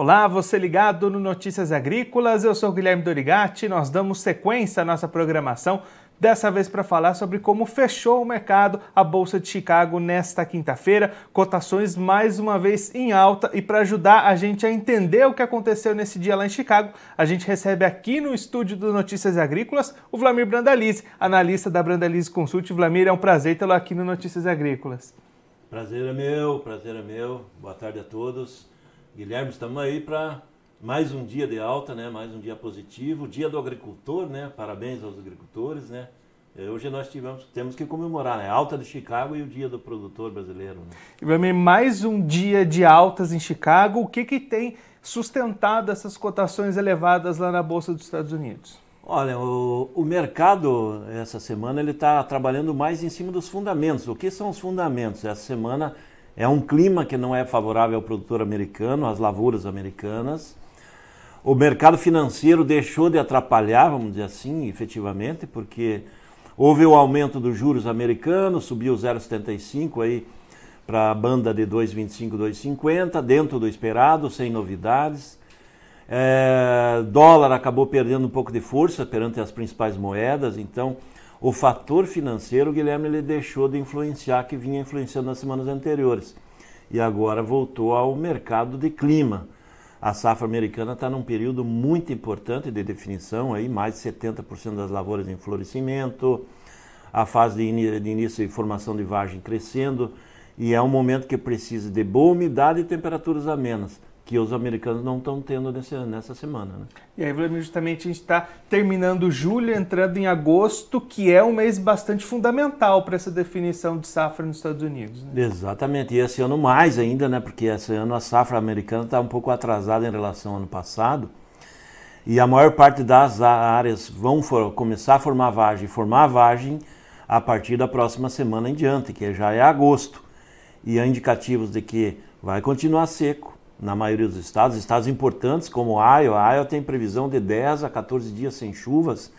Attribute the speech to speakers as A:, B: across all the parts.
A: Olá, você ligado no Notícias Agrícolas, eu sou Guilherme Dorigati, nós damos sequência à nossa programação, dessa vez para falar sobre como fechou o mercado a Bolsa de Chicago nesta quinta-feira, cotações mais uma vez em alta e para ajudar a gente a entender o que aconteceu nesse dia lá em Chicago, a gente recebe aqui no estúdio do Notícias Agrícolas o Vlamir Brandalize, analista da Brandalize Consult. Vlamir, é um prazer tê-lo aqui no Notícias Agrícolas.
B: Prazer é meu, prazer é meu. Boa tarde a todos. Guilherme, estamos aí para mais um dia de alta, né? Mais um dia positivo, dia do agricultor, né? Parabéns aos agricultores, né? Eh, hoje nós tivemos, temos que comemorar, né? Alta de Chicago e o dia do produtor brasileiro. Né?
A: Mais um dia de altas em Chicago. O que, que tem sustentado essas cotações elevadas lá na Bolsa dos Estados Unidos?
B: Olha, o, o mercado essa semana ele está trabalhando mais em cima dos fundamentos. O que são os fundamentos? Essa semana é um clima que não é favorável ao produtor americano, às lavouras americanas. O mercado financeiro deixou de atrapalhar, vamos dizer assim, efetivamente, porque houve o aumento dos juros americanos, subiu 0,75 aí para a banda de 2,25, 2,50, dentro do esperado, sem novidades. É, dólar acabou perdendo um pouco de força perante as principais moedas, então o fator financeiro, Guilherme, ele deixou de influenciar, que vinha influenciando nas semanas anteriores. E agora voltou ao mercado de clima. A safra americana está num período muito importante de definição, aí mais de 70% das lavouras em florescimento, a fase de, de início de formação de vagem crescendo, e é um momento que precisa de boa umidade e temperaturas amenas que os americanos não estão tendo nesse, nessa semana. Né?
A: E aí, Vladimir, justamente a gente está terminando julho, entrando em agosto, que é um mês bastante fundamental para essa definição de safra nos Estados Unidos.
B: Né? Exatamente, e esse ano mais ainda, né? porque esse ano a safra americana está um pouco atrasada em relação ao ano passado. E a maior parte das áreas vão for, começar a formar vagem, formar vagem a partir da próxima semana em diante, que já é agosto. E há indicativos de que vai continuar seco, na maioria dos estados, estados importantes como Iowa. Iowa tem previsão de 10 a 14 dias sem chuvas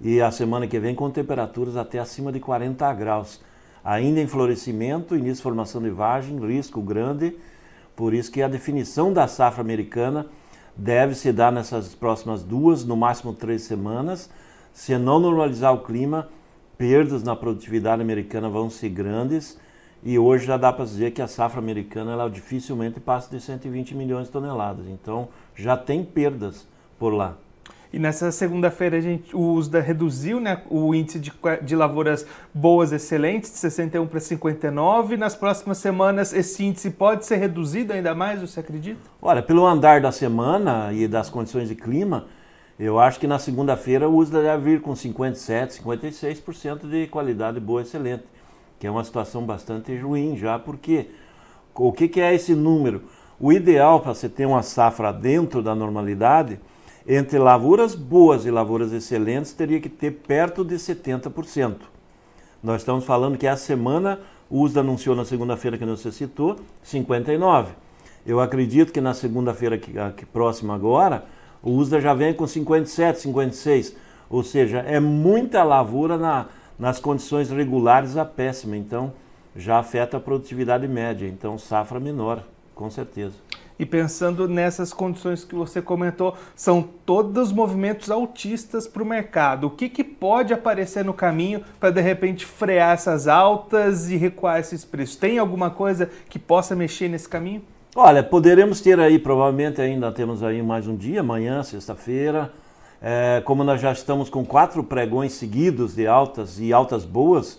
B: e a semana que vem com temperaturas até acima de 40 graus. Ainda em florescimento, início de formação de vagem, risco grande, por isso que a definição da safra americana deve se dar nessas próximas duas, no máximo três semanas. Se não normalizar o clima, perdas na produtividade americana vão ser grandes e hoje já dá para dizer que a safra americana ela dificilmente passa de 120 milhões de toneladas. Então já tem perdas por lá.
A: E nessa segunda-feira a gente, o USDA reduziu né, o índice de, de lavouras boas excelentes de 61 para 59. Nas próximas semanas esse índice pode ser reduzido ainda mais, você acredita?
B: Olha, pelo andar da semana e das condições de clima, eu acho que na segunda-feira o USDA deve vir com 57, 56% de qualidade boa excelente que é uma situação bastante ruim já, porque o que, que é esse número? O ideal para você ter uma safra dentro da normalidade, entre lavouras boas e lavouras excelentes, teria que ter perto de 70%. Nós estamos falando que a semana, o USDA anunciou na segunda-feira que você citou, 59%. Eu acredito que na segunda-feira que, que próxima agora, o USDA já vem com 57, 56. Ou seja, é muita lavoura na, nas condições regulares a péssima, então já afeta a produtividade média, então safra menor, com certeza.
A: E pensando nessas condições que você comentou, são todos movimentos altistas para o mercado. O que, que pode aparecer no caminho para de repente frear essas altas e recuar esses preços? Tem alguma coisa que possa mexer nesse caminho?
B: Olha, poderemos ter aí, provavelmente ainda temos aí mais um dia, amanhã, sexta-feira, é, como nós já estamos com quatro pregões seguidos de altas e altas boas,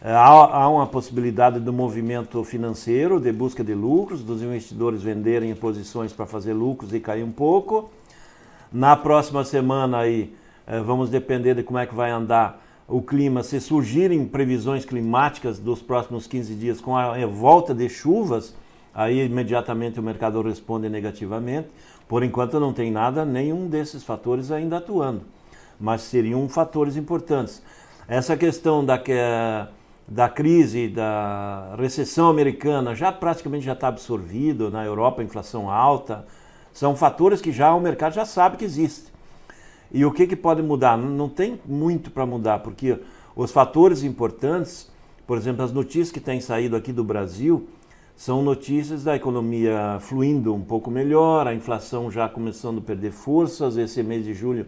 B: é, há, há, uma possibilidade do movimento financeiro, de busca de lucros, dos investidores venderem posições para fazer lucros e cair um pouco. Na próxima semana aí, é, vamos depender de como é que vai andar o clima, se surgirem previsões climáticas dos próximos 15 dias com a volta de chuvas, aí imediatamente o mercado responde negativamente. Por enquanto não tem nada, nenhum desses fatores ainda atuando, mas seriam fatores importantes. Essa questão da, da crise, da recessão americana, já praticamente já está absorvido na Europa, inflação alta, são fatores que já o mercado já sabe que existe. E o que, que pode mudar? Não tem muito para mudar, porque os fatores importantes, por exemplo, as notícias que têm saído aqui do Brasil, são notícias da economia fluindo um pouco melhor, a inflação já começando a perder forças, esse mês de julho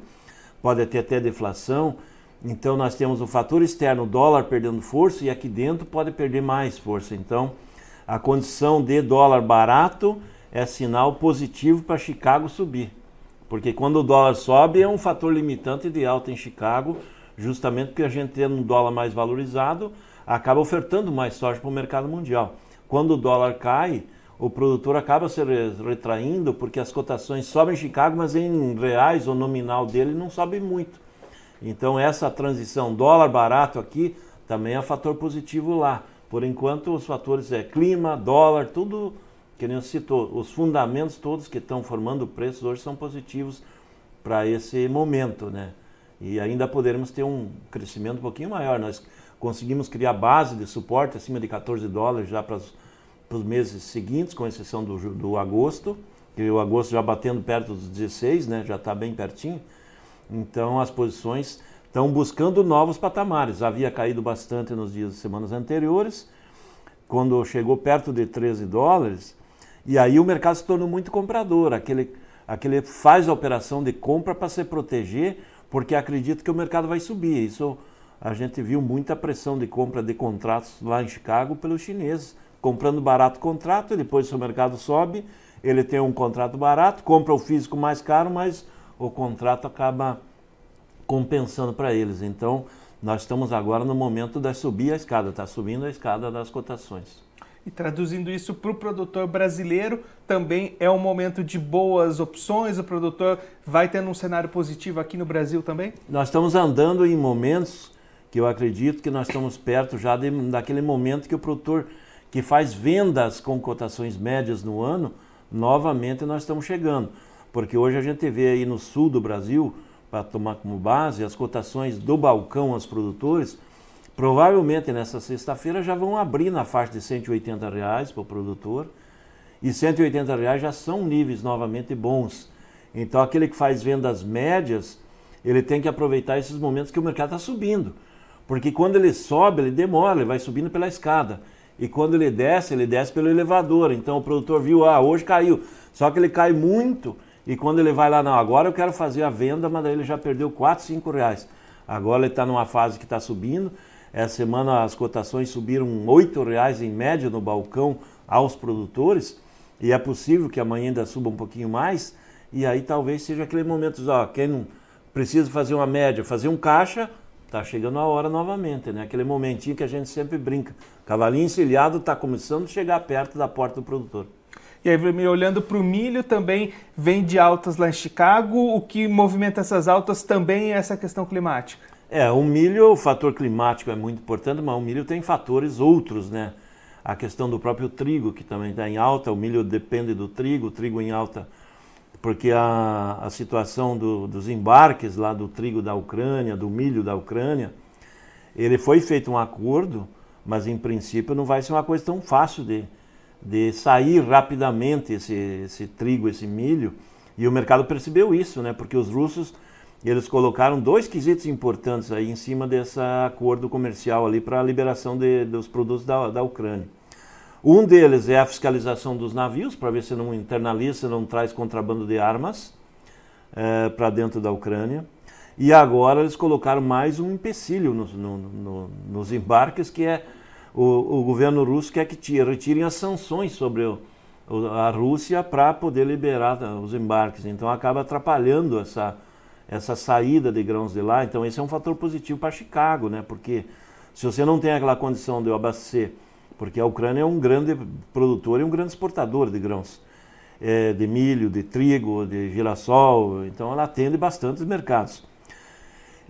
B: pode ter até deflação. Então nós temos o fator externo, o dólar perdendo força e aqui dentro pode perder mais força. Então a condição de dólar barato é sinal positivo para Chicago subir. Porque quando o dólar sobe é um fator limitante de alta em Chicago, justamente porque a gente tendo um dólar mais valorizado, acaba ofertando mais soja para o mercado mundial. Quando o dólar cai, o produtor acaba se retraindo porque as cotações sobem em Chicago, mas em reais o nominal dele não sobe muito. Então essa transição dólar barato aqui também é um fator positivo lá. Por enquanto os fatores é clima, dólar, tudo que nem citou, os fundamentos todos que estão formando preços hoje são positivos para esse momento, né? E ainda poderemos ter um crescimento um pouquinho maior. Nós conseguimos criar base de suporte acima de 14 dólares já para os meses seguintes, com exceção do, do agosto, que o agosto já batendo perto dos 16, né? Já está bem pertinho. Então as posições estão buscando novos patamares. Havia caído bastante nos dias semanas anteriores, quando chegou perto de 13 dólares, e aí o mercado se tornou muito comprador. Aquele, aquele faz a operação de compra para se proteger, porque acredita que o mercado vai subir. Isso a gente viu muita pressão de compra de contratos lá em Chicago pelos chineses, comprando barato contrato, e depois o mercado sobe, ele tem um contrato barato, compra o físico mais caro, mas o contrato acaba compensando para eles. Então, nós estamos agora no momento de subir a escada, está subindo a escada das cotações.
A: E traduzindo isso para o produtor brasileiro, também é um momento de boas opções. O produtor vai tendo um cenário positivo aqui no Brasil também?
B: Nós estamos andando em momentos que eu acredito que nós estamos perto já de, daquele momento que o produtor que faz vendas com cotações médias no ano, novamente nós estamos chegando. Porque hoje a gente vê aí no sul do Brasil, para tomar como base, as cotações do balcão aos produtores, provavelmente nessa sexta-feira já vão abrir na faixa de 180 reais para o produtor. E 180 reais já são níveis novamente bons. Então aquele que faz vendas médias, ele tem que aproveitar esses momentos que o mercado está subindo. Porque quando ele sobe, ele demora, ele vai subindo pela escada. E quando ele desce, ele desce pelo elevador. Então o produtor viu, ah, hoje caiu. Só que ele cai muito e quando ele vai lá, não, agora eu quero fazer a venda, mas daí ele já perdeu 4, 5 reais. Agora ele está numa fase que está subindo. Essa semana as cotações subiram 8 reais em média no balcão aos produtores. E é possível que amanhã ainda suba um pouquinho mais. E aí talvez seja aquele momento, ó, quem não precisa fazer uma média, fazer um caixa, está chegando a hora novamente, né? Aquele momentinho que a gente sempre brinca. Cavalinho encilhado está começando a chegar perto da porta do produtor.
A: E aí, olhando para o milho, também vem de altas lá em Chicago. O que movimenta essas altas também é essa questão climática.
B: É, o milho, o fator climático é muito importante, mas o milho tem fatores outros, né? A questão do próprio trigo, que também está em alta, o milho depende do trigo, o trigo em alta, porque a, a situação do, dos embarques lá do trigo da Ucrânia, do milho da Ucrânia, ele foi feito um acordo, mas em princípio não vai ser uma coisa tão fácil de, de sair rapidamente esse, esse trigo, esse milho, e o mercado percebeu isso, né? Porque os russos eles colocaram dois quesitos importantes aí em cima desse acordo comercial ali para a liberação de, dos produtos da, da Ucrânia. Um deles é a fiscalização dos navios, para ver se não internaliza, se não traz contrabando de armas é, para dentro da Ucrânia. E agora eles colocaram mais um empecilho nos, no, no, nos embarques, que é o, o governo russo quer que tira, retirem as sanções sobre o, a Rússia para poder liberar os embarques. Então acaba atrapalhando essa, essa saída de grãos de lá. Então esse é um fator positivo para Chicago, né? Porque se você não tem aquela condição de abastecer, porque a Ucrânia é um grande produtor e um grande exportador de grãos, é, de milho, de trigo, de girassol, então ela atende bastantes mercados.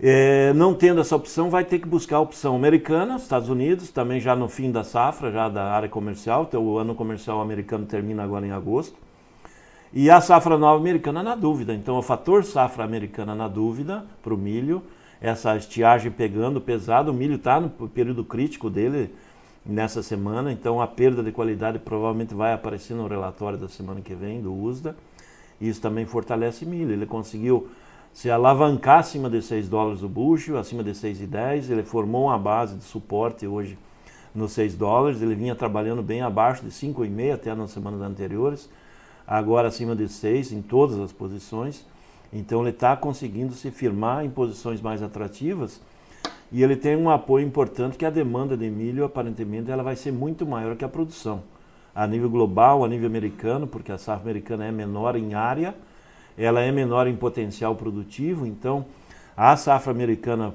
B: É, não tendo essa opção, vai ter que buscar a opção americana, Estados Unidos, também já no fim da safra, já da área comercial, então o ano comercial americano termina agora em agosto. E a safra nova americana na dúvida. Então, o fator safra americana na dúvida para o milho, essa estiagem pegando pesado, o milho está no período crítico dele nessa semana, então a perda de qualidade provavelmente vai aparecer no relatório da semana que vem, do USDA. Isso também fortalece milho. Ele conseguiu se alavancar acima de 6 dólares o bushel, acima de 6,10, ele formou uma base de suporte hoje nos 6 dólares. Ele vinha trabalhando bem abaixo de 5,5 até nas semanas anteriores, agora acima de 6 em todas as posições. Então ele está conseguindo se firmar em posições mais atrativas e ele tem um apoio importante que a demanda de milho aparentemente ela vai ser muito maior que a produção a nível global, a nível americano, porque a safra americana é menor em área, ela é menor em potencial produtivo, então a safra americana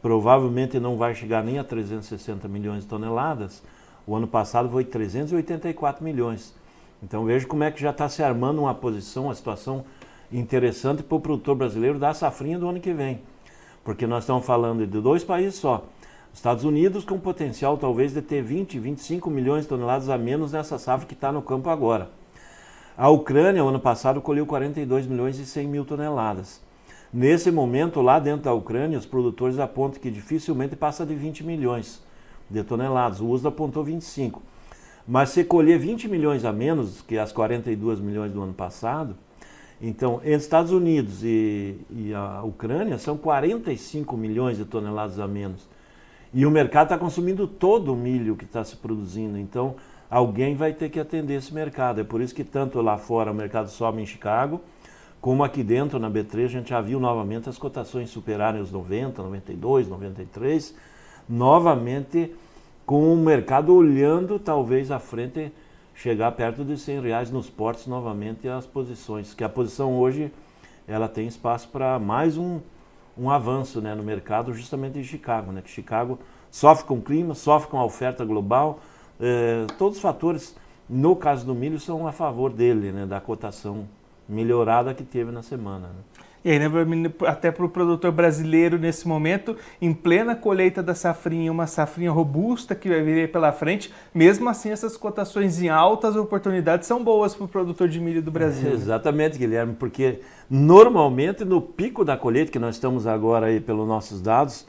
B: provavelmente não vai chegar nem a 360 milhões de toneladas. O ano passado foi 384 milhões. Então veja como é que já está se armando uma posição, uma situação interessante para o produtor brasileiro da safrinha do ano que vem. Porque nós estamos falando de dois países só. Estados Unidos com potencial talvez de ter 20, 25 milhões de toneladas a menos nessa safra que está no campo agora. A Ucrânia, ano passado, colheu 42 milhões e 100 mil toneladas. Nesse momento, lá dentro da Ucrânia, os produtores apontam que dificilmente passa de 20 milhões de toneladas. O USDA apontou 25. Mas se colher 20 milhões a menos que as 42 milhões do ano passado, então, entre Estados Unidos e, e a Ucrânia, são 45 milhões de toneladas a menos. E o mercado está consumindo todo o milho que está se produzindo. Então, alguém vai ter que atender esse mercado. É por isso que tanto lá fora o mercado sobe em Chicago, como aqui dentro na B3 a gente já viu novamente as cotações superarem os 90, 92, 93, novamente com o mercado olhando talvez à frente chegar perto de 100 reais nos portos novamente as posições, que a posição hoje ela tem espaço para mais um, um avanço né, no mercado justamente em Chicago, né, que Chicago sofre com o clima, sofre com a oferta global, eh, todos os fatores, no caso do milho, são a favor dele, né, da cotação melhorada que teve na semana. Né.
A: E aí, né, até para o produtor brasileiro nesse momento, em plena colheita da safrinha, uma safrinha robusta que vai vir pela frente, mesmo assim essas cotações em altas oportunidades são boas para o produtor de milho do Brasil. É,
B: exatamente, Guilherme, porque normalmente no pico da colheita, que nós estamos agora aí pelos nossos dados,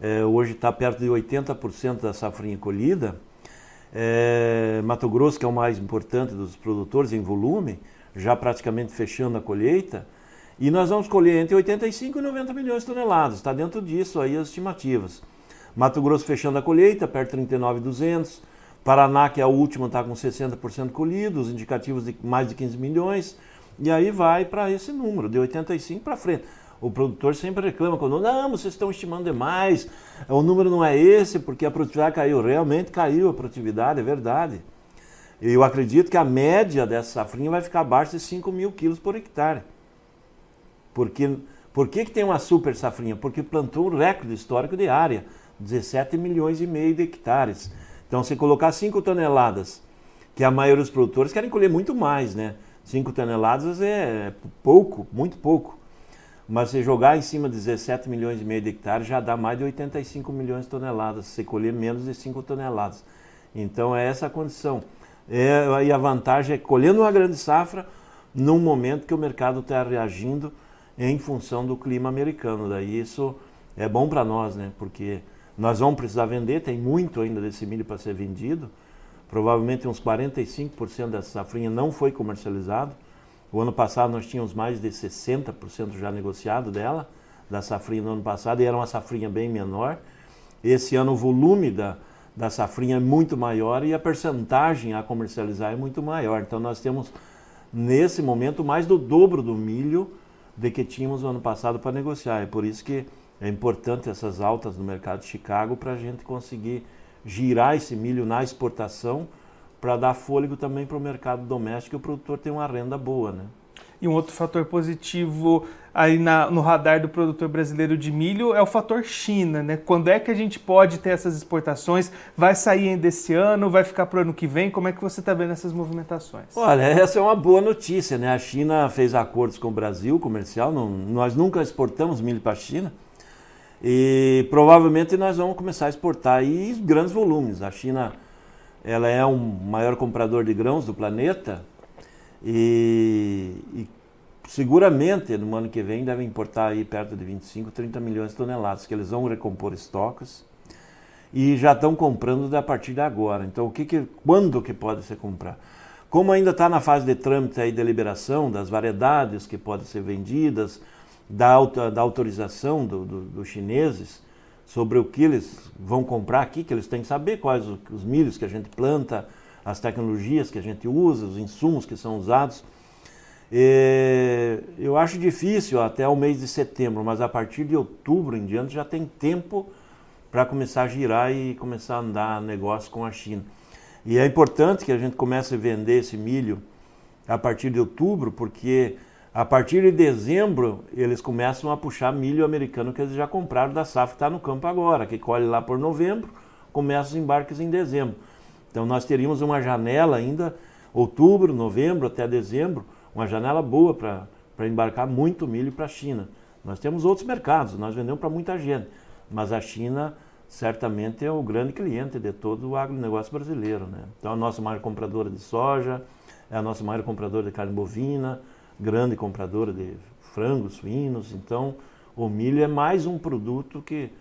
B: é, hoje está perto de 80% da safrinha colhida, é, Mato Grosso, que é o mais importante dos produtores em volume, já praticamente fechando a colheita, e nós vamos colher entre 85 e 90 milhões de toneladas. Está dentro disso aí as estimativas. Mato Grosso fechando a colheita, perto de 39,200. Paraná, que é a última, está com 60% colhido, os indicativos de mais de 15 milhões. E aí vai para esse número, de 85 para frente. O produtor sempre reclama quando, não, vocês estão estimando demais, o número não é esse, porque a produtividade caiu. Realmente caiu a produtividade, é verdade. Eu acredito que a média dessa safrinha vai ficar abaixo de 5 mil quilos por hectare. Porque, por que, que tem uma super safrinha? Porque plantou um recorde histórico de área, 17 milhões e meio de hectares. Então, se colocar 5 toneladas, que a maioria dos produtores querem colher muito mais, né? 5 toneladas é pouco, muito pouco. Mas se jogar em cima de 17 milhões e meio de hectares, já dá mais de 85 milhões de toneladas, se colher menos de 5 toneladas. Então é essa a condição. É, e a vantagem é colhendo uma grande safra num momento que o mercado está reagindo em função do clima americano. Daí isso é bom para nós, né? Porque nós vamos precisar vender, tem muito ainda desse milho para ser vendido. Provavelmente uns 45% dessa safrinha não foi comercializado. O ano passado nós tínhamos mais de 60% já negociado dela, da safrinha no ano passado, e era uma safrinha bem menor. Esse ano o volume da, da safrinha é muito maior e a percentagem a comercializar é muito maior. Então nós temos, nesse momento, mais do dobro do milho de que tínhamos no ano passado para negociar. É por isso que é importante essas altas no mercado de Chicago para a gente conseguir girar esse milho na exportação para dar fôlego também para o mercado doméstico e o produtor ter uma renda boa, né?
A: E um outro fator positivo aí na, no radar do produtor brasileiro de milho é o fator China, né? Quando é que a gente pode ter essas exportações? Vai sair ainda esse ano? Vai ficar para o ano que vem? Como é que você está vendo essas movimentações?
B: Olha, essa é uma boa notícia, né? A China fez acordos com o Brasil comercial, não, nós nunca exportamos milho para a China. E provavelmente nós vamos começar a exportar aí grandes volumes. A China ela é o maior comprador de grãos do planeta, e, e, seguramente no ano que vem devem importar aí perto de 25, 30 milhões de toneladas, que eles vão recompor estoques e já estão comprando a partir de agora. Então, o que, que quando que pode ser comprar? Como ainda está na fase de trâmite e deliberação das variedades que podem ser vendidas, da, da autorização dos do, do chineses sobre o que eles vão comprar aqui, que eles têm que saber quais os, os milhos que a gente planta, as tecnologias que a gente usa, os insumos que são usados. E eu acho difícil até o mês de setembro, mas a partir de outubro em diante já tem tempo para começar a girar e começar a andar negócio com a China. E é importante que a gente comece a vender esse milho a partir de outubro, porque a partir de dezembro, eles começam a puxar milho americano que eles já compraram da safra que está no campo agora, que colhe lá por novembro, começa os embarques em dezembro. Então nós teríamos uma janela ainda, outubro, novembro até dezembro, uma janela boa para embarcar muito milho para a China. Nós temos outros mercados, nós vendemos para muita gente, mas a China certamente é o grande cliente de todo o agronegócio brasileiro. Né? Então a nossa maior compradora de soja, é a nossa maior compradora de carne bovina, grande compradora de frangos, suínos. Então, o milho é mais um produto que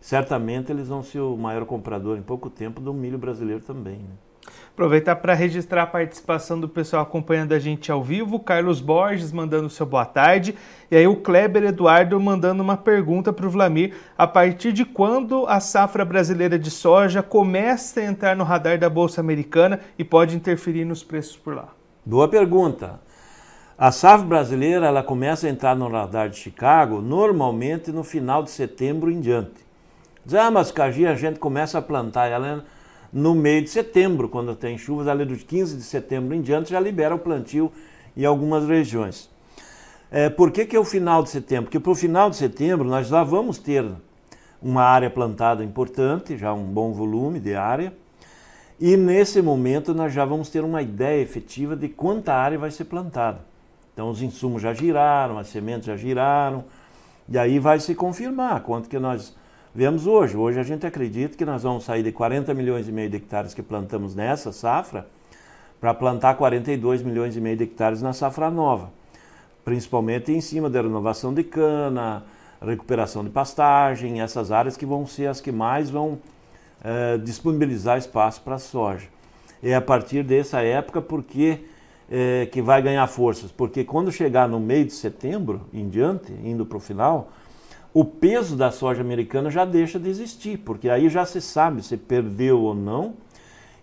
B: certamente eles vão ser o maior comprador em pouco tempo do milho brasileiro também. Né?
A: Aproveitar para registrar a participação do pessoal acompanhando a gente ao vivo, Carlos Borges mandando seu boa tarde, e aí o Kleber Eduardo mandando uma pergunta para o Vlamir, a partir de quando a safra brasileira de soja começa a entrar no radar da Bolsa Americana e pode interferir nos preços por lá?
B: Boa pergunta. A safra brasileira ela começa a entrar no radar de Chicago normalmente no final de setembro em diante. Diz, ah, mas Cagi a gente começa a plantar ela no meio de setembro, quando tem chuvas, ali dos 15 de setembro em diante já libera o plantio em algumas regiões. É, por que, que é o final de setembro? Porque para o final de setembro nós já vamos ter uma área plantada importante, já um bom volume de área, e nesse momento nós já vamos ter uma ideia efetiva de quanta área vai ser plantada. Então os insumos já giraram, as sementes já giraram, e aí vai se confirmar quanto que nós vemos hoje. Hoje a gente acredita que nós vamos sair de 40 milhões e meio de hectares que plantamos nessa safra para plantar 42 milhões e meio de hectares na safra nova, principalmente em cima da renovação de cana, recuperação de pastagem, essas áreas que vão ser as que mais vão eh, disponibilizar espaço para a soja. É a partir dessa época porque é, que vai ganhar forças, porque quando chegar no meio de setembro em diante, indo para o final, o peso da soja americana já deixa de existir, porque aí já se sabe se perdeu ou não,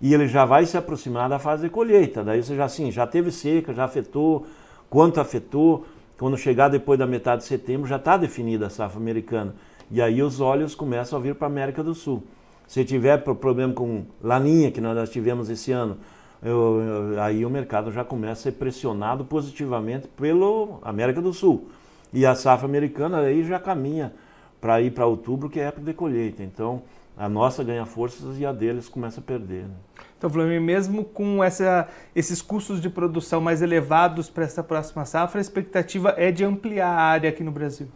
B: e ele já vai se aproximar da fase de colheita. Daí você já assim, já teve seca, já afetou, quanto afetou. Quando chegar depois da metade de setembro, já está definida a safra americana. E aí os óleos começam a vir para a América do Sul. Se tiver problema com laninha, que nós tivemos esse ano, eu, eu, aí o mercado já começa a ser pressionado positivamente pelo América do Sul. E a safra americana aí já caminha para ir para outubro, que é época de colheita. Então, a nossa ganha forças e a deles começa a perder. Né?
A: Então, Flamengo, mesmo com essa, esses custos de produção mais elevados para essa próxima safra, a expectativa é de ampliar a área aqui no Brasil.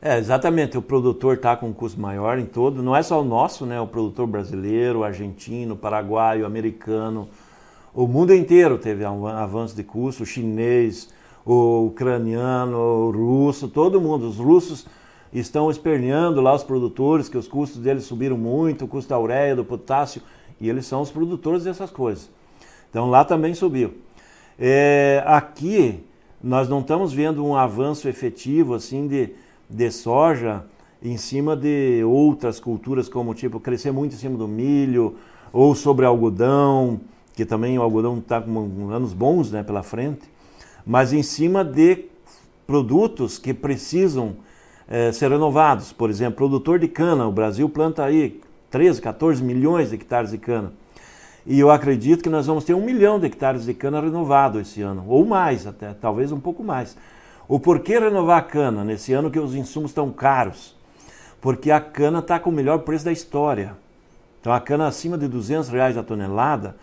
B: É, exatamente. O produtor está com um custo maior em todo. Não é só o nosso, né? O produtor brasileiro, argentino, paraguaio, americano, o mundo inteiro teve um avanço de custo, o chinês, o ucraniano, o russo, todo mundo. Os russos estão esperneando lá os produtores, que os custos deles subiram muito, o custo da ureia, do potássio, e eles são os produtores dessas coisas. Então lá também subiu. É, aqui nós não estamos vendo um avanço efetivo assim de, de soja em cima de outras culturas, como tipo crescer muito em cima do milho ou sobre algodão que também o algodão está com anos bons né, pela frente, mas em cima de produtos que precisam é, ser renovados. Por exemplo, produtor de cana, o Brasil planta aí 13, 14 milhões de hectares de cana. E eu acredito que nós vamos ter um milhão de hectares de cana renovado esse ano, ou mais até, talvez um pouco mais. O porquê renovar a cana nesse ano que os insumos estão caros? Porque a cana está com o melhor preço da história. Então a cana acima de 200 reais a tonelada,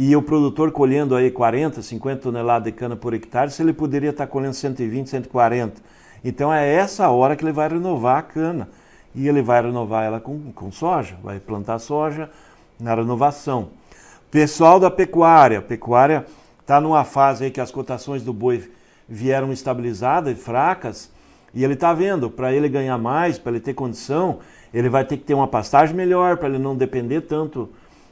B: e o produtor colhendo aí 40, 50 toneladas de cana por hectare, se ele poderia estar colhendo 120, 140. Então é essa hora que ele vai renovar a cana. E ele vai renovar ela com, com soja, vai plantar soja na renovação. Pessoal da pecuária, a pecuária está numa fase aí que as cotações do boi vieram estabilizadas e fracas, e ele está vendo, para ele ganhar mais, para ele ter condição, ele vai ter que ter uma pastagem melhor, para ele não depender tanto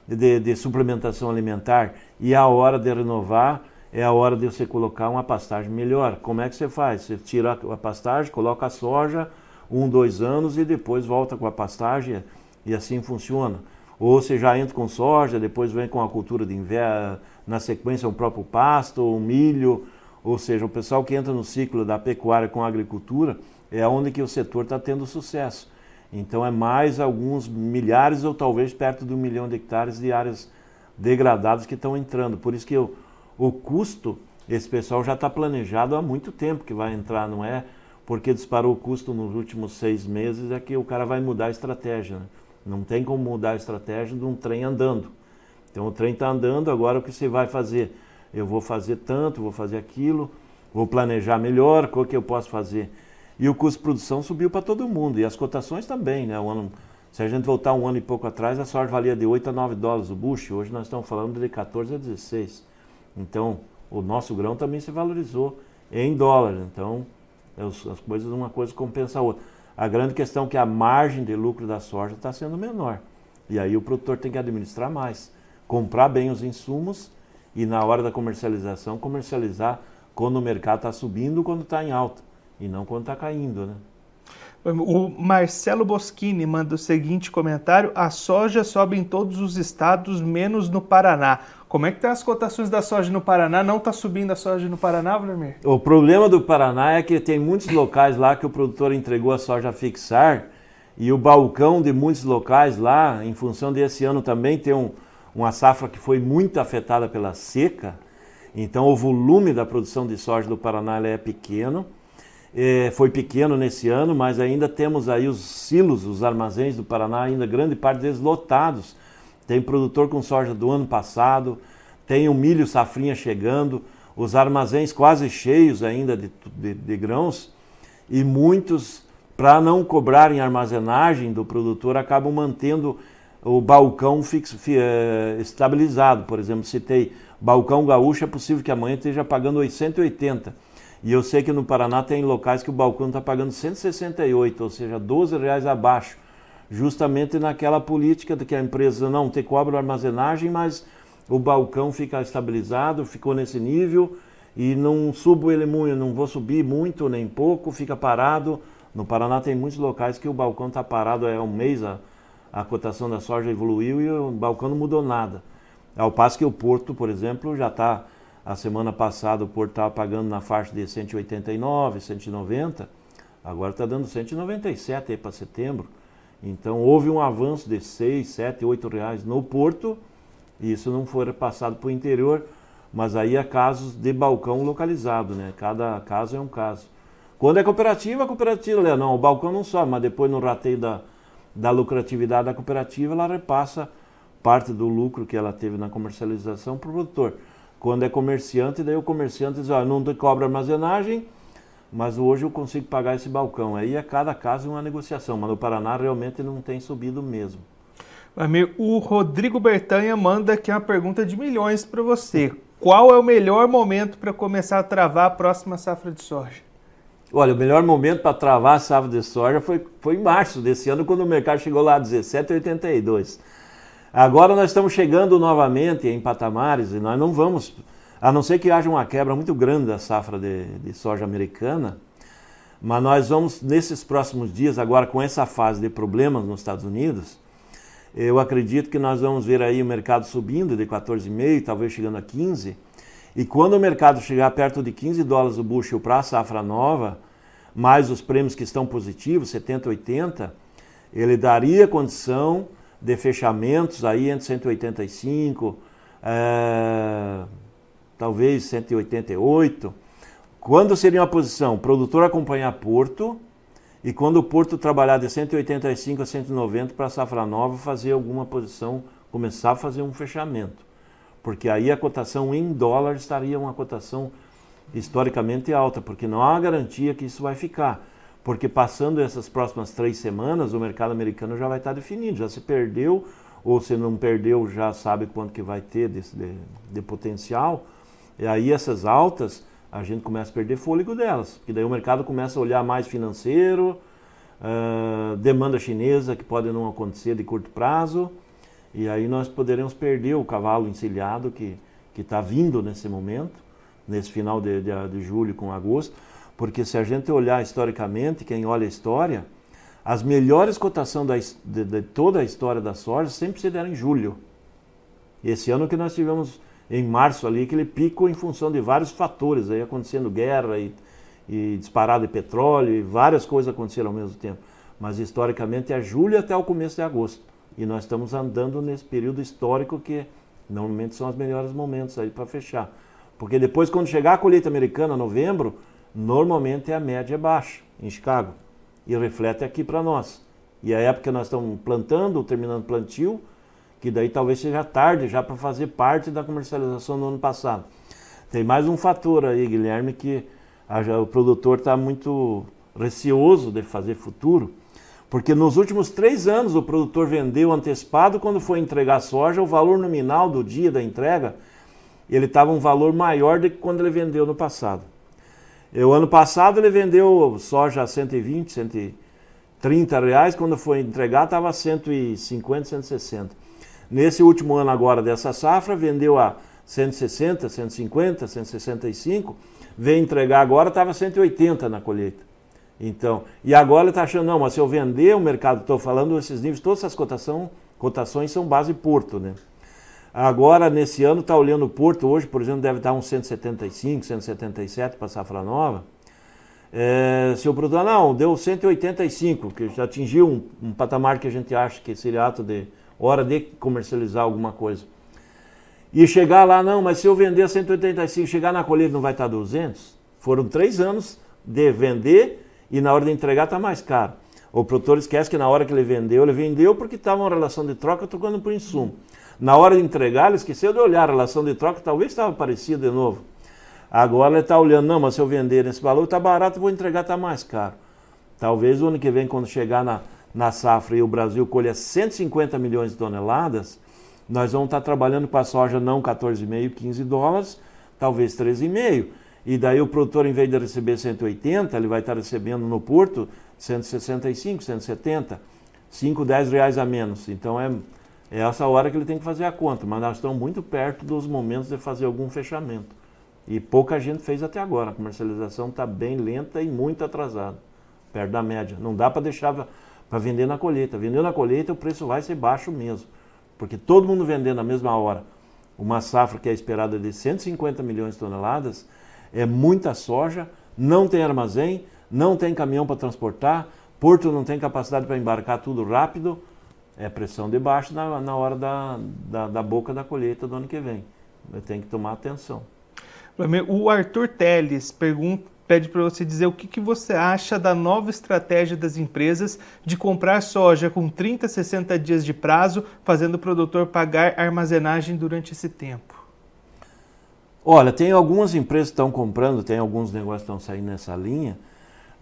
B: de, de suplementação alimentar e a hora de renovar é a hora de você colocar uma pastagem melhor. Como é que você faz? Você tira a pastagem, coloca a soja um, dois anos e depois volta com a pastagem e assim funciona. Ou você já entra com soja, depois vem com a cultura de inverno, na sequência um próprio pasto, um milho, ou seja, o pessoal que entra no ciclo da pecuária com a agricultura é onde que o setor está tendo sucesso. Então é mais alguns milhares ou talvez perto de um milhão de hectares de áreas degradadas que estão entrando. Por isso que o, custo, esse pessoal já está planejado há muito tempo que vai entrar, não é porque disparou o custo nos últimos seis meses, é que o cara vai mudar a estratégia. Né? Não tem como mudar a estratégia de um trem andando. Então o trem está andando, agora o que você vai fazer? Eu vou fazer tanto, vou fazer aquilo, vou planejar melhor, o que eu posso fazer. E o custo de produção subiu para todo mundo, e as cotações também. Né? O ano, se a gente voltar um ano e pouco atrás, a soja valia de 8 a 9 dólares o bucho, hoje nós estamos falando de 14 a 16. Então o nosso grão também se valorizou em dólar. Então as, as coisas, uma coisa compensa a outra. A grande questão é que a margem de lucro da soja está sendo menor. E aí o produtor tem que administrar mais, comprar bem os insumos e na hora da comercialização, comercializar quando o mercado está subindo, quando está em alta, e não quando está caindo, né?
A: O Marcelo Boschini manda o seguinte comentário: a soja sobe em todos os estados, menos no Paraná. Como é que estão tá as cotações da soja no Paraná? Não está subindo a soja no Paraná, Vladimir?
B: O problema do Paraná é que tem muitos locais lá que o produtor entregou a soja a fixar e o balcão de muitos locais lá, em função desse ano também ter um, uma safra que foi muito afetada pela seca. Então o volume da produção de soja do Paraná é pequeno é, foi pequeno nesse ano, mas ainda temos aí os silos, os armazéns do Paraná, ainda grande parte deles lotados. Tem produtor com soja do ano passado, tem o milho safrinha chegando, os armazéns quase cheios ainda de, de, de grãos e muitos, para não cobrarem armazenagem do produtor, acabam mantendo o balcão fixo, é, estabilizado. Por exemplo, citei balcão gaúcho, é possível que amanhã esteja pagando 880 e eu sei que no Paraná tem locais que o balcão está pagando 168, ou seja, 12 reais abaixo, justamente naquela política de que a empresa não te cobra armazenagem, mas o balcão fica estabilizado, ficou nesse nível e não subo ele muito, não vou subir muito nem pouco, fica parado. No Paraná tem muitos locais que o balcão está parado há um mês, a, a cotação da soja evoluiu e o balcão não mudou nada. Ao passo que o Porto, por exemplo, já está a semana passada o Porto estava pagando na faixa de 189, 190, agora está dando 197 aí para setembro. Então houve um avanço de 6, 7, 8 reais no Porto, e isso não foi passado para o interior, mas aí há casos de balcão localizado, né? Cada caso é um caso. Quando é cooperativa, a cooperativa, não, o balcão não sobe, mas depois no rateio da, da lucratividade da cooperativa, ela repassa parte do lucro que ela teve na comercialização para o produtor. Quando é comerciante, daí o comerciante diz, ó, não te cobra armazenagem, mas hoje eu consigo pagar esse balcão. Aí a cada caso é uma negociação, mas no Paraná realmente não tem subido mesmo.
A: O Rodrigo Bertanha manda aqui uma pergunta de milhões para você. Qual é o melhor momento para começar a travar a próxima safra de soja?
B: Olha, o melhor momento para travar a safra de soja foi, foi em março desse ano, quando o mercado chegou lá a 17,82. Agora nós estamos chegando novamente em patamares e nós não vamos, a não ser que haja uma quebra muito grande da safra de, de soja americana, mas nós vamos, nesses próximos dias, agora com essa fase de problemas nos Estados Unidos, eu acredito que nós vamos ver aí o mercado subindo de 14,5, talvez chegando a 15. E quando o mercado chegar perto de 15 dólares o bushel para a safra nova, mais os prêmios que estão positivos, 70, 80, ele daria condição de fechamentos aí entre 185, é, talvez 188. Quando seria uma posição? Produtor acompanhar Porto e quando o Porto trabalhar de 185 a 190 para a safra nova, fazer alguma posição, começar a fazer um fechamento. Porque aí a cotação em dólar estaria uma cotação historicamente alta, porque não há garantia que isso vai ficar porque passando essas próximas três semanas, o mercado americano já vai estar definido, já se perdeu, ou se não perdeu, já sabe quanto que vai ter de, de, de potencial. E aí essas altas, a gente começa a perder fôlego delas, porque daí o mercado começa a olhar mais financeiro, uh, demanda chinesa que pode não acontecer de curto prazo, e aí nós poderemos perder o cavalo encilhado que está vindo nesse momento, nesse final de, de, de julho com agosto. Porque se a gente olhar historicamente, quem olha a história, as melhores cotações de, de, toda a história da soja sempre se deram em julho. Esse ano que nós tivemos em março ali aquele pico em função de vários fatores, aí acontecendo guerra e, e disparada de petróleo e várias coisas aconteceram ao mesmo tempo. Mas historicamente é julho até o começo de agosto. E nós estamos andando nesse período histórico que normalmente são os melhores momentos aí para fechar. Porque depois, quando chegar a colheita americana, novembro, normalmente a média é baixa em Chicago. E reflete aqui para nós. E a época que nós estamos plantando, terminando plantio, que daí talvez seja tarde já para fazer parte da comercialização no ano passado. Tem mais um fator aí, Guilherme, que a, o produtor está muito receoso de fazer futuro, porque nos últimos três anos o produtor vendeu antecipado quando foi entregar soja, o valor nominal do dia da entrega ele estava um valor maior do que quando ele vendeu no passado. O ano passado ele vendeu soja a 120, 130 reais, quando foi entregar estava a 150, 160. Nesse último ano agora dessa safra, vendeu a 160, 150, 165, veio entregar agora, estava 180 na colheita. Então, e agora ele está achando, não, mas se eu vender o mercado, estou falando esses níveis, todas essas cotação, cotações são base Porto, né? Agora, nesse ano, está olhando o Porto, hoje, por exemplo, deve estar uns 175, 177 para safra nova. É, se o produtor, não, deu 185, que já atingiu um, um, patamar que a gente acha que seria ato de hora de comercializar alguma coisa. E chegar lá, não, mas se eu vender 185, chegar na colheita não vai estar 200? Foram três anos de vender e na hora de entregar está mais caro. O produtor esquece que na hora que ele vendeu, ele vendeu porque estava uma relação de troca trocando por insumo. Na hora de entregar, ele esqueceu de olhar a relação de troca, talvez estava parecida de novo. Agora ele está olhando, não, mas se eu vender nesse valor, está barato, vou entregar, está mais caro. Talvez o ano que vem, quando chegar na, na safra e o Brasil colher 150 milhões de toneladas, nós vamos estar tá trabalhando com a soja não 14,5, 15 dólares, talvez 13,5. E daí o produtor, em vez de receber 180, ele vai estar tá recebendo no porto 165, 170, 5, 10 reais a menos. Então é é essa hora que ele tem que fazer a conta, mas nós estamos muito perto dos momentos de fazer algum fechamento. E pouca gente fez até agora. A comercialização está bem lenta e muito atrasada, perto da média. Não dá para deixar para vender na colheita. Vendendo na colheita, o preço vai ser baixo mesmo. Porque todo mundo vendendo na mesma hora uma safra que é esperada de 150 milhões de toneladas, é muita soja, não tem armazém, não tem caminhão para transportar, porto não tem capacidade para embarcar tudo rápido é pressão de baixo na, na hora da, da, da, boca da colheita do ano que vem. Tem que tomar atenção.
A: O Arthur Teles pergunta, pede para você dizer o que, que você acha da nova estratégia das empresas de comprar soja com 30, 60 dias de prazo, fazendo o produtor pagar armazenagem durante esse tempo.
B: Olha, tem algumas empresas que estão comprando, tem alguns negócios que estão saindo nessa linha,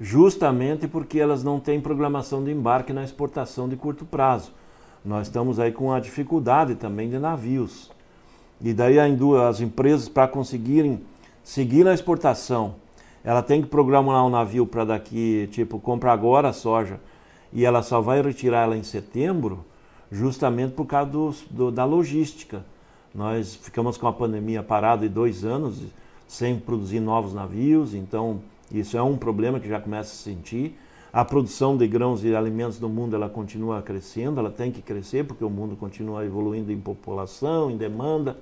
B: justamente porque elas não têm programação de embarque na exportação de curto prazo nós estamos aí com a dificuldade também de navios. E daí as empresas, para conseguirem seguir na exportação, ela tem que programar um navio para daqui, tipo, compra agora a soja e ela só vai retirar ela em setembro, justamente por causa do, do, da logística. Nós ficamos com a pandemia parada de dois anos sem produzir novos navios, então isso é um problema que já começa a se sentir. A produção de grãos e alimentos no mundo ela continua crescendo, ela tem que crescer porque o mundo continua evoluindo em população, em demanda.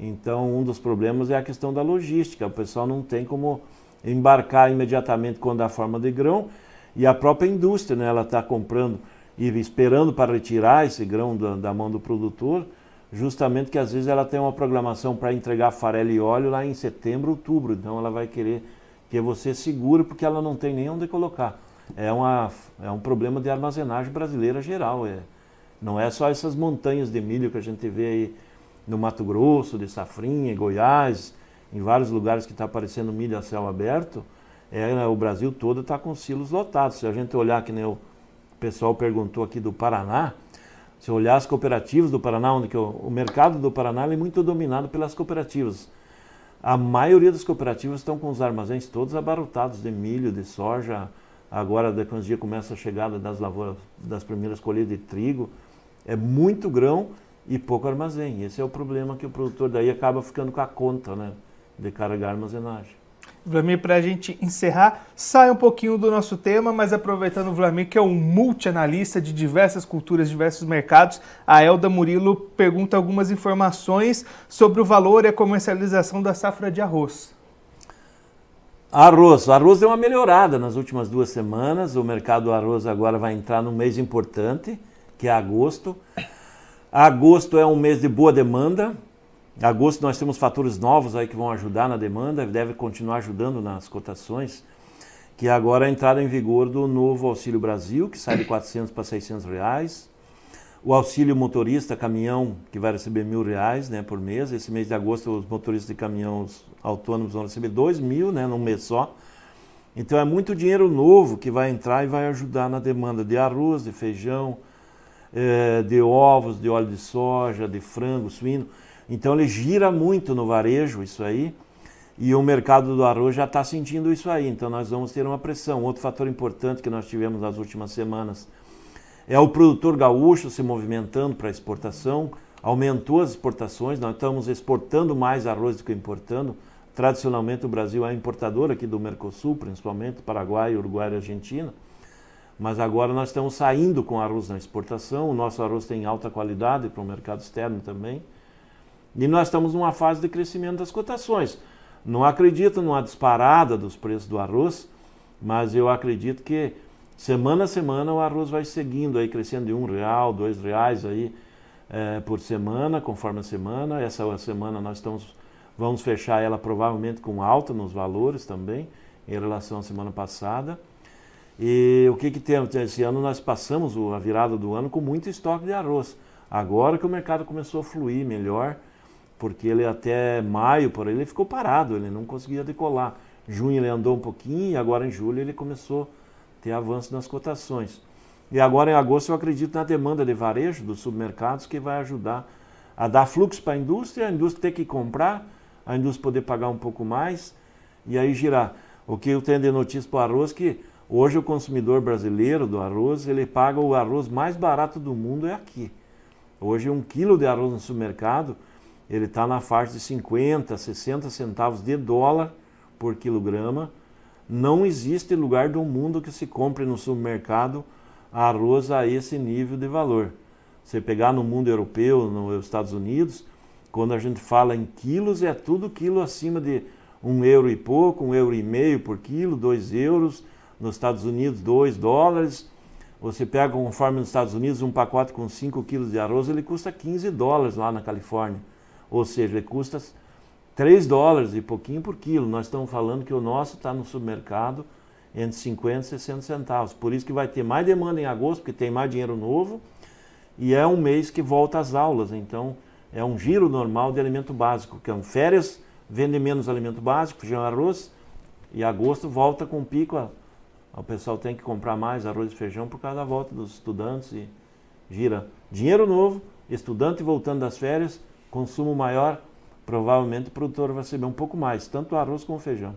B: Então, um dos problemas é a questão da logística. O pessoal não tem como embarcar imediatamente quando há forma de grão e a própria indústria, né, ela está comprando e esperando para retirar esse grão da, da, mão do produtor, justamente que às vezes ela tem uma programação para entregar farelo e óleo lá em setembro, outubro. Então, ela vai querer que você segure porque ela não tem nem onde colocar é, uma, é um problema de armazenagem brasileira geral. É, não é só essas montanhas de milho que a gente vê aí no Mato Grosso, de Safrinha, Goiás, em vários lugares que está aparecendo milho a céu aberto. É, o Brasil todo está com silos lotados. Se a gente olhar, que nem o pessoal perguntou aqui do Paraná, se olhar as cooperativas do Paraná, onde que o, o mercado do Paraná é muito dominado pelas cooperativas. A maioria das cooperativas estão com os armazéns todos abarrotados de milho, de soja, Agora, daqui a uns dias, começa a chegada das lavouras, das primeiras colheitas de trigo. É muito grão e pouco armazém. Esse é o problema que o produtor daí acaba ficando com a conta né, de carregar armazenagem.
A: Vlamir, para a gente encerrar, sai um pouquinho do nosso tema, mas aproveitando o Vlamir, que é um multianalista de diversas culturas, diversos mercados, a Elda Murilo pergunta algumas informações sobre o valor e a comercialização da safra de arroz.
B: Arroz. Arroz deu uma melhorada nas últimas duas semanas. O mercado do arroz agora vai entrar num mês importante, que é agosto. Agosto é um mês de boa demanda, em agosto nós temos fatores novos aí que vão ajudar na demanda, deve continuar ajudando nas cotações, que agora é a entrada em vigor do novo Auxílio Brasil, que sai de 400 para 600 reais, o auxílio motorista caminhão, que vai receber mil reais né, por mês. Esse mês de agosto, os motoristas de caminhões autônomos vão receber dois mil né, num mês só. Então é muito dinheiro novo que vai entrar e vai ajudar na demanda de arroz, de feijão, eh, de ovos, de óleo de soja, de frango, suíno. Então ele gira muito no varejo isso aí, e o mercado do arroz já está sentindo isso aí. Então nós vamos ter uma pressão. Outro fator importante que nós tivemos nas últimas semanas é o produtor gaúcho se movimentando para exportação, aumentou as exportações, nós estamos exportando mais arroz do que importando. Tradicionalmente o Brasil é importador aqui do Mercosul, principalmente Paraguai, Uruguai e Argentina. Mas agora nós estamos saindo com arroz na exportação. O nosso arroz tem alta qualidade para o mercado externo também. E nós estamos numa fase de crescimento das cotações. Não acredito numa disparada dos preços do arroz, mas eu acredito que semana a semana o arroz vai seguindo aí, crescendo de um real, dois reais aí é, por semana, conforme a semana. Essa semana nós estamos, vamos fechar ela provavelmente com alta nos valores também, em relação à semana passada. E o que, que temos? Esse ano nós passamos a virada do ano com muito estoque de arroz. Agora que o mercado começou a fluir melhor, porque ele até maio, por ele ficou parado, ele não conseguia decolar. Junho ele andou um pouquinho e agora em julho ele começou a ter avanço nas cotações. E agora em agosto eu acredito na demanda de varejo dos supermercados que vai ajudar a dar fluxo para a indústria, a indústria ter que comprar, a indústria poder pagar um pouco mais e aí girar. O que eu tenho de notícia para o arroz é que hoje o consumidor brasileiro do arroz, ele paga o arroz mais barato do mundo é aqui. Hoje um quilo de arroz no supermercado ele está na faixa de 50, 60 centavos de dólar por quilograma. Não existe lugar do mundo que se compre no supermercado arroz a esse nível de valor. Você pegar no mundo europeu, nos Estados Unidos, quando a gente fala em quilos, é tudo quilo acima de um euro e pouco, um euro e meio por quilo, dois euros. Nos Estados Unidos, dois dólares. Você pega, conforme nos Estados Unidos, um pacote com 5 quilos de arroz, ele custa 15 dólares lá na Califórnia. Ou seja, ele custa 3 dólares e pouquinho por quilo. Nós estamos falando que o nosso está no supermercado entre 50 e 60 centavos. Por isso que vai ter mais demanda em agosto, porque tem mais dinheiro novo. E é um mês que volta às aulas. Então, é um giro normal de alimento básico. Que é férias, vende menos alimento básico, feijão arroz. E agosto volta com pico. O pessoal tem que comprar mais arroz e feijão por causa da volta dos estudantes. E gira dinheiro novo, estudante voltando das férias consumo maior, provavelmente o produtor vai receber um pouco mais, tanto arroz como feijão.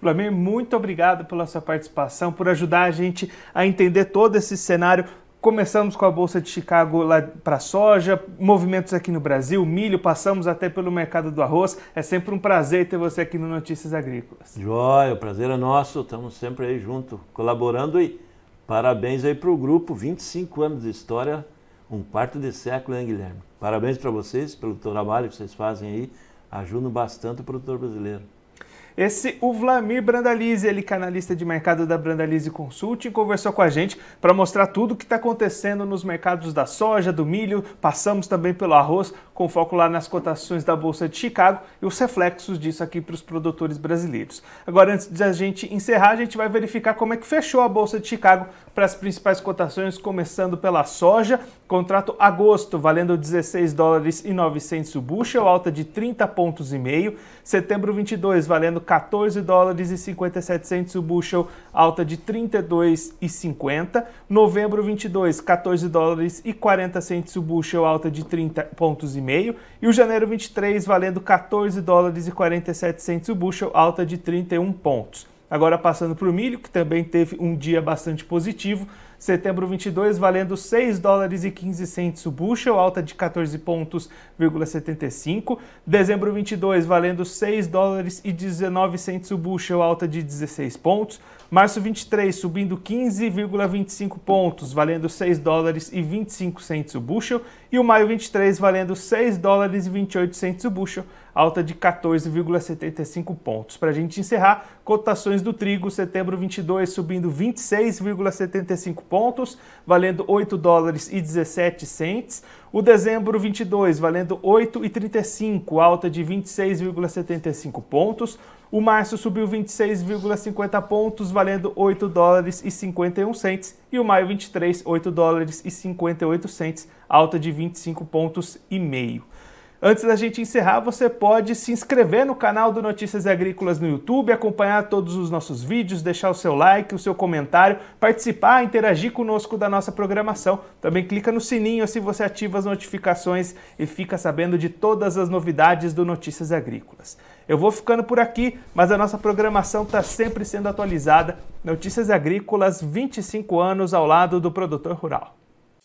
A: Vladimir, muito obrigado pela sua participação, por ajudar a gente a entender todo esse cenário. Começamos com a Bolsa de Chicago lá para soja, movimentos aqui no Brasil, milho, passamos até pelo mercado do arroz. É sempre um prazer ter você aqui no Notícias Agrícolas.
B: Joia, o prazer é nosso, estamos sempre aí junto, colaborando e parabéns aí para o grupo, 25 anos de história, um quarto de século, hein, Guilherme? Parabéns para vocês pelo trabalho que vocês fazem aí. Ajudam bastante o produtor brasileiro.
A: Esse o Vlamir Brandalize, ele canalista de mercado da Brandalize Consulting, conversou com a gente para mostrar tudo o que está acontecendo nos mercados da soja, do milho, passamos também pelo arroz, com foco lá nas cotações da Bolsa de Chicago e os reflexos disso aqui para os produtores brasileiros. Agora, antes de a gente encerrar, a gente vai verificar como é que fechou a Bolsa de Chicago para as principais cotações, começando pela soja, contrato agosto valendo 16 dólares e 900 o bushel, alta de 30 pontos e meio, setembro 22 valendo 14 dólares e 57 centos o bushel, alta de 32,50. Novembro 22, 14 dólares e 40 centos o bushel, alta de 30 pontos e meio. E o janeiro 23 valendo 14 dólares e 47 centos o bushel, alta de 31 pontos. Agora passando para o milho, que também teve um dia bastante positivo, Setembro 22 valendo 6 dólares e 15 centes o bushel, alta de 14 pontos,75. Dezembro 22 valendo 6 dólares e 19 centes o bushel, alta de 16 pontos. Março 23 subindo 15,25 pontos, valendo 6 dólares e 25 centes o bushel. E o maio 23 valendo 6 dólares e 28 centes o bushel, alta de 14,75 pontos. Para a gente encerrar, cotações do trigo, setembro 22 subindo 26,75 pontos, valendo 8 dólares e 17 centes. O dezembro 22 valendo 8,35, alta de 26,75 pontos. O março subiu 26,50 pontos, valendo 8 dólares e 51 centes. E o maio 23, 8 dólares e 58 centes, alta de 25 pontos e meio. Antes da gente encerrar, você pode se inscrever no canal do Notícias Agrícolas no YouTube, acompanhar todos os nossos vídeos, deixar o seu like, o seu comentário, participar, interagir conosco da nossa programação. Também clica no sininho assim você ativa as notificações e fica sabendo de todas as novidades do Notícias Agrícolas. Eu vou ficando por aqui, mas a nossa programação está sempre sendo atualizada. Notícias Agrícolas, 25 anos ao lado do produtor rural.